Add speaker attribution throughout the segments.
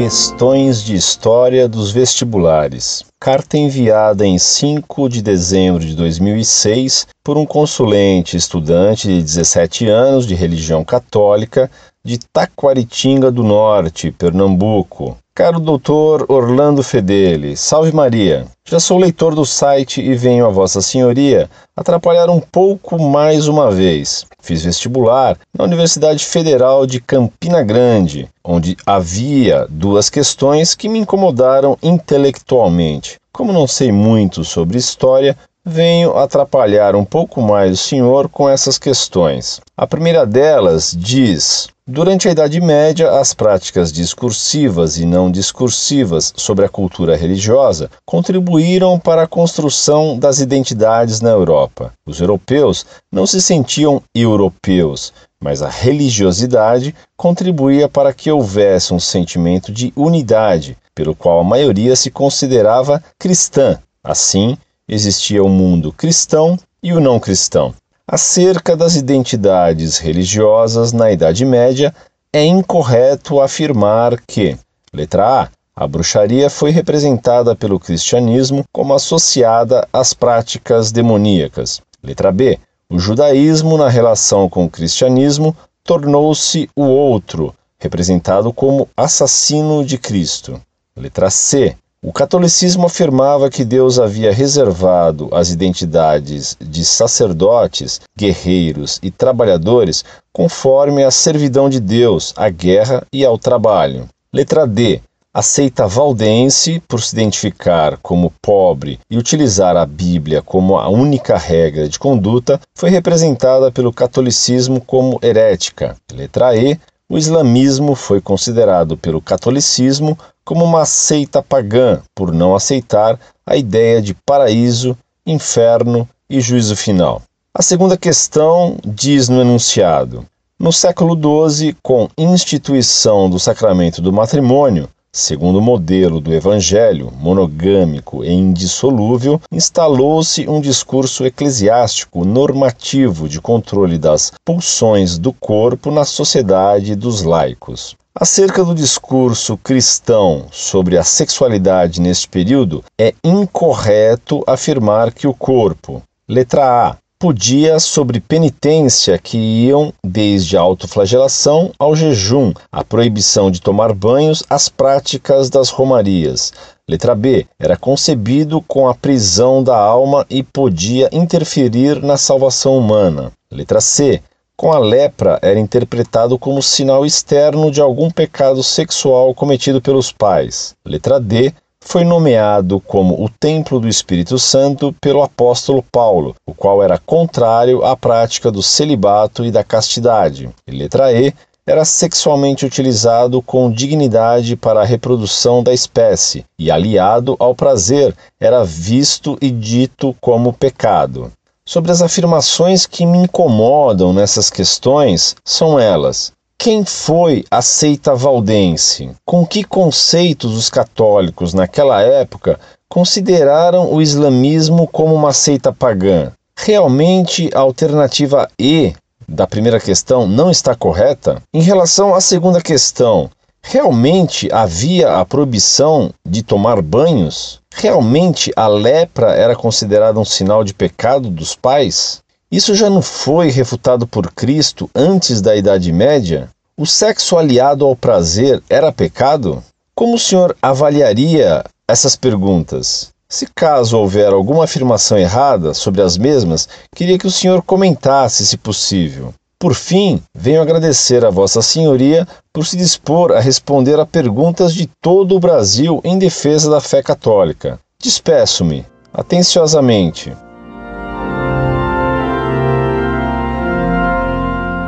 Speaker 1: Questões de História dos Vestibulares. Carta enviada em 5 de dezembro de 2006 por um consulente estudante de 17 anos de religião católica de Taquaritinga do Norte, Pernambuco. Caro doutor Orlando Fedeli, salve Maria. Já sou leitor do site e venho a Vossa Senhoria atrapalhar um pouco mais uma vez. Fiz vestibular na Universidade Federal de Campina Grande, onde havia duas questões que me incomodaram intelectualmente. Como não sei muito sobre história, venho atrapalhar um pouco mais o senhor com essas questões. A primeira delas diz: Durante a Idade Média, as práticas discursivas e não discursivas sobre a cultura religiosa contribuíram para a construção das identidades na Europa. Os europeus não se sentiam europeus, mas a religiosidade contribuía para que houvesse um sentimento de unidade, pelo qual a maioria se considerava cristã. Assim, existia o mundo cristão e o não cristão. Acerca das identidades religiosas na Idade Média, é incorreto afirmar que, letra A, a bruxaria foi representada pelo cristianismo como associada às práticas demoníacas. Letra B, o judaísmo, na relação com o cristianismo, tornou-se o outro, representado como assassino de Cristo. Letra C, o catolicismo afirmava que Deus havia reservado as identidades de sacerdotes, guerreiros e trabalhadores conforme a servidão de Deus à guerra e ao trabalho. Letra D. A seita valdense, por se identificar como pobre e utilizar a Bíblia como a única regra de conduta, foi representada pelo catolicismo como herética. Letra E. O islamismo foi considerado pelo catolicismo como uma seita pagã por não aceitar a ideia de paraíso, inferno e juízo final. A segunda questão diz no enunciado: No século XII, com instituição do sacramento do matrimônio, Segundo o modelo do Evangelho, monogâmico e indissolúvel, instalou-se um discurso eclesiástico normativo de controle das pulsões do corpo na sociedade dos laicos. Acerca do discurso cristão sobre a sexualidade neste período, é incorreto afirmar que o corpo, letra A, podia sobre penitência que iam desde a autoflagelação ao jejum, a proibição de tomar banhos, as práticas das romarias. Letra B. Era concebido com a prisão da alma e podia interferir na salvação humana. Letra C. Com a lepra era interpretado como sinal externo de algum pecado sexual cometido pelos pais. Letra D foi nomeado como o Templo do Espírito Santo pelo apóstolo Paulo, o qual era contrário à prática do celibato e da castidade. E letra E era sexualmente utilizado com dignidade para a reprodução da espécie e aliado ao prazer, era visto e dito como pecado. Sobre as afirmações que me incomodam nessas questões são elas: quem foi a seita valdense? Com que conceitos os católicos naquela época consideraram o islamismo como uma seita pagã? Realmente a alternativa E da primeira questão não está correta? Em relação à segunda questão, realmente havia a proibição de tomar banhos? Realmente a lepra era considerada um sinal de pecado dos pais? Isso já não foi refutado por Cristo antes da Idade Média? O sexo aliado ao prazer era pecado? Como o senhor avaliaria essas perguntas? Se caso houver alguma afirmação errada sobre as mesmas, queria que o senhor comentasse, se possível. Por fim, venho agradecer a Vossa Senhoria por se dispor a responder a perguntas de todo o Brasil em defesa da fé católica. Despeço-me, atenciosamente.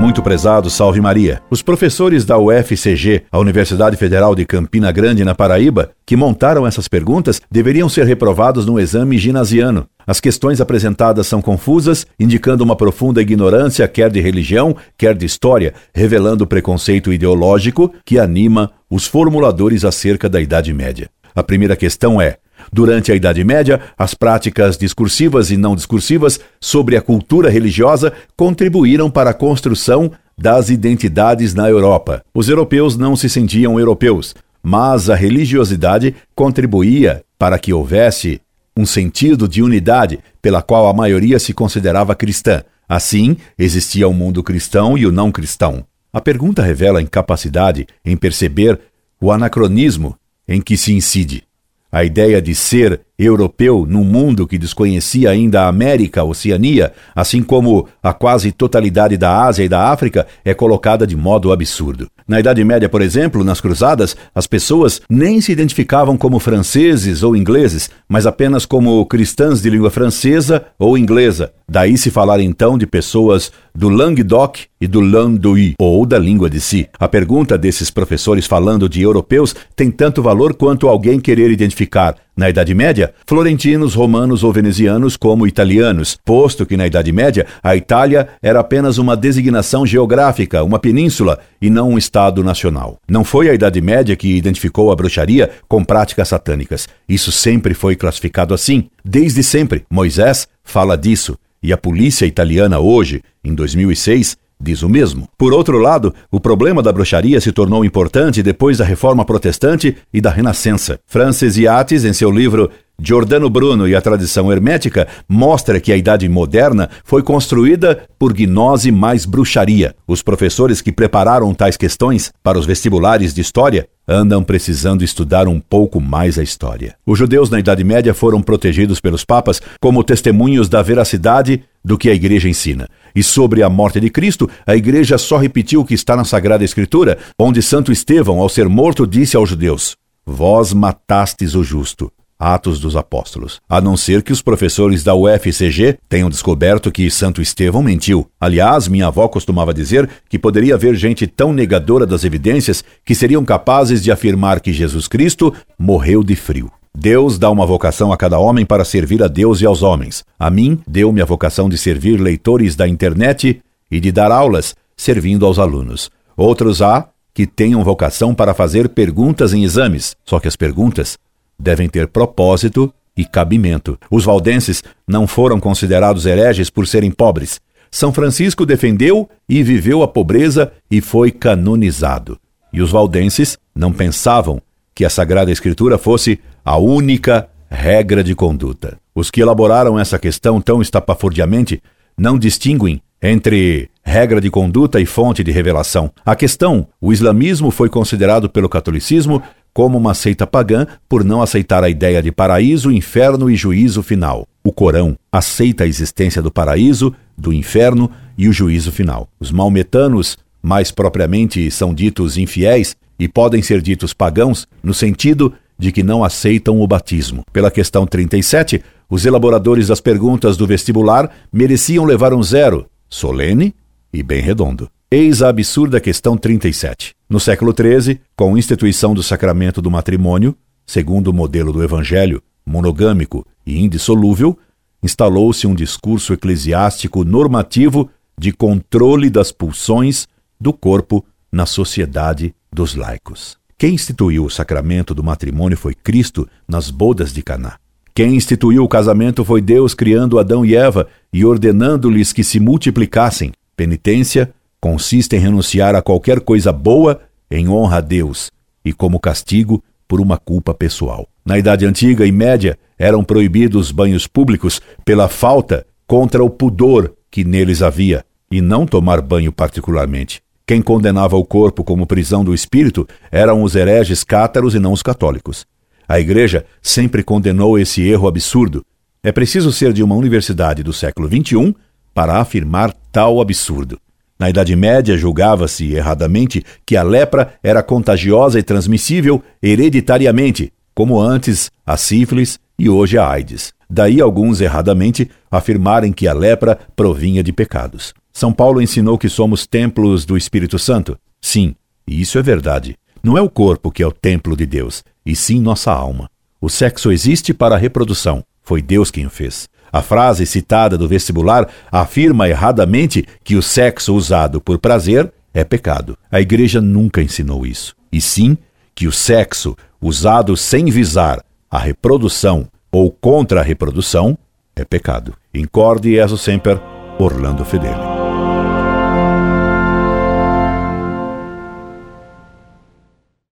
Speaker 2: Muito prezado, salve Maria. Os professores da UFCG, a Universidade Federal de Campina Grande, na Paraíba, que montaram essas perguntas, deveriam ser reprovados no exame ginasiano. As questões apresentadas são confusas, indicando uma profunda ignorância, quer de religião, quer de história, revelando o preconceito ideológico que anima os formuladores acerca da Idade Média. A primeira questão é: Durante a Idade Média, as práticas discursivas e não discursivas sobre a cultura religiosa contribuíram para a construção das identidades na Europa. Os europeus não se sentiam europeus, mas a religiosidade contribuía para que houvesse um sentido de unidade pela qual a maioria se considerava cristã. Assim, existia o mundo cristão e o não cristão. A pergunta revela a incapacidade em perceber o anacronismo em que se incide. A ideia de ser europeu num mundo que desconhecia ainda a América, a Oceania, assim como a quase totalidade da Ásia e da África, é colocada de modo absurdo. Na Idade Média, por exemplo, nas Cruzadas, as pessoas nem se identificavam como franceses ou ingleses, mas apenas como cristãs de língua francesa ou inglesa. Daí se falar então de pessoas do Languedoc e do Landuí, ou da língua de si. A pergunta desses professores falando de europeus tem tanto valor quanto alguém querer identificar na Idade Média, florentinos, romanos ou venezianos como italianos, posto que na Idade Média a Itália era apenas uma designação geográfica, uma península e não um Estado nacional. Não foi a Idade Média que identificou a bruxaria com práticas satânicas. Isso sempre foi classificado assim. Desde sempre, Moisés fala disso. E a polícia italiana hoje, em 2006, diz o mesmo. Por outro lado, o problema da bruxaria se tornou importante depois da Reforma Protestante e da Renascença. Francis Yates, em seu livro Giordano Bruno e a tradição hermética mostra que a Idade Moderna foi construída por gnose mais bruxaria. Os professores que prepararam tais questões para os vestibulares de história andam precisando estudar um pouco mais a história. Os judeus na Idade Média foram protegidos pelos papas como testemunhos da veracidade do que a Igreja ensina. E sobre a morte de Cristo, a Igreja só repetiu o que está na Sagrada Escritura, onde Santo Estevão, ao ser morto, disse aos judeus: Vós matastes o justo Atos dos Apóstolos. A não ser que os professores da UFCG tenham descoberto que Santo Estevão mentiu. Aliás, minha avó costumava dizer que poderia haver gente tão negadora das evidências que seriam capazes de afirmar que Jesus Cristo morreu de frio. Deus dá uma vocação a cada homem para servir a Deus e aos homens. A mim, deu-me a vocação de servir leitores da internet e de dar aulas, servindo aos alunos. Outros há que tenham vocação para fazer perguntas em exames, só que as perguntas devem ter propósito e cabimento. Os valdenses não foram considerados hereges por serem pobres. São Francisco defendeu e viveu a pobreza e foi canonizado. E os valdenses não pensavam que a Sagrada Escritura fosse a única regra de conduta. Os que elaboraram essa questão tão estapafurdiamente não distinguem entre regra de conduta e fonte de revelação. A questão, o islamismo foi considerado pelo catolicismo como uma seita pagã por não aceitar a ideia de paraíso, inferno e juízo final. O Corão aceita a existência do paraíso, do inferno e o juízo final. Os maometanos, mais propriamente, são ditos infiéis e podem ser ditos pagãos no sentido de que não aceitam o batismo. Pela questão 37, os elaboradores das perguntas do vestibular mereciam levar um zero, solene e bem redondo. Eis a absurda questão 37. No século XIII, com a instituição do sacramento do matrimônio, segundo o modelo do Evangelho, monogâmico e indissolúvel, instalou-se um discurso eclesiástico normativo de controle das pulsões do corpo na sociedade dos laicos. Quem instituiu o sacramento do matrimônio foi Cristo nas bodas de Caná. Quem instituiu o casamento foi Deus criando Adão e Eva e ordenando-lhes que se multiplicassem. Penitência, consiste em renunciar a qualquer coisa boa em honra a Deus e como castigo por uma culpa pessoal. Na Idade Antiga e Média eram proibidos banhos públicos pela falta contra o pudor que neles havia, e não tomar banho particularmente. Quem condenava o corpo como prisão do espírito eram os hereges cátaros e não os católicos. A Igreja sempre condenou esse erro absurdo. É preciso ser de uma universidade do século XXI para afirmar tal absurdo. Na Idade Média, julgava-se erradamente que a lepra era contagiosa e transmissível hereditariamente, como antes a sífilis e hoje a AIDS. Daí alguns erradamente afirmarem que a lepra provinha de pecados. São Paulo ensinou que somos templos do Espírito Santo. Sim, e isso é verdade. Não é o corpo que é o templo de Deus, e sim nossa alma. O sexo existe para a reprodução. Foi Deus quem o fez. A frase citada do vestibular afirma erradamente que o sexo usado por prazer é pecado. A igreja nunca ensinou isso. E sim que o sexo usado sem visar a reprodução ou contra a reprodução é pecado. Incorde e sempre, Orlando Fedeli.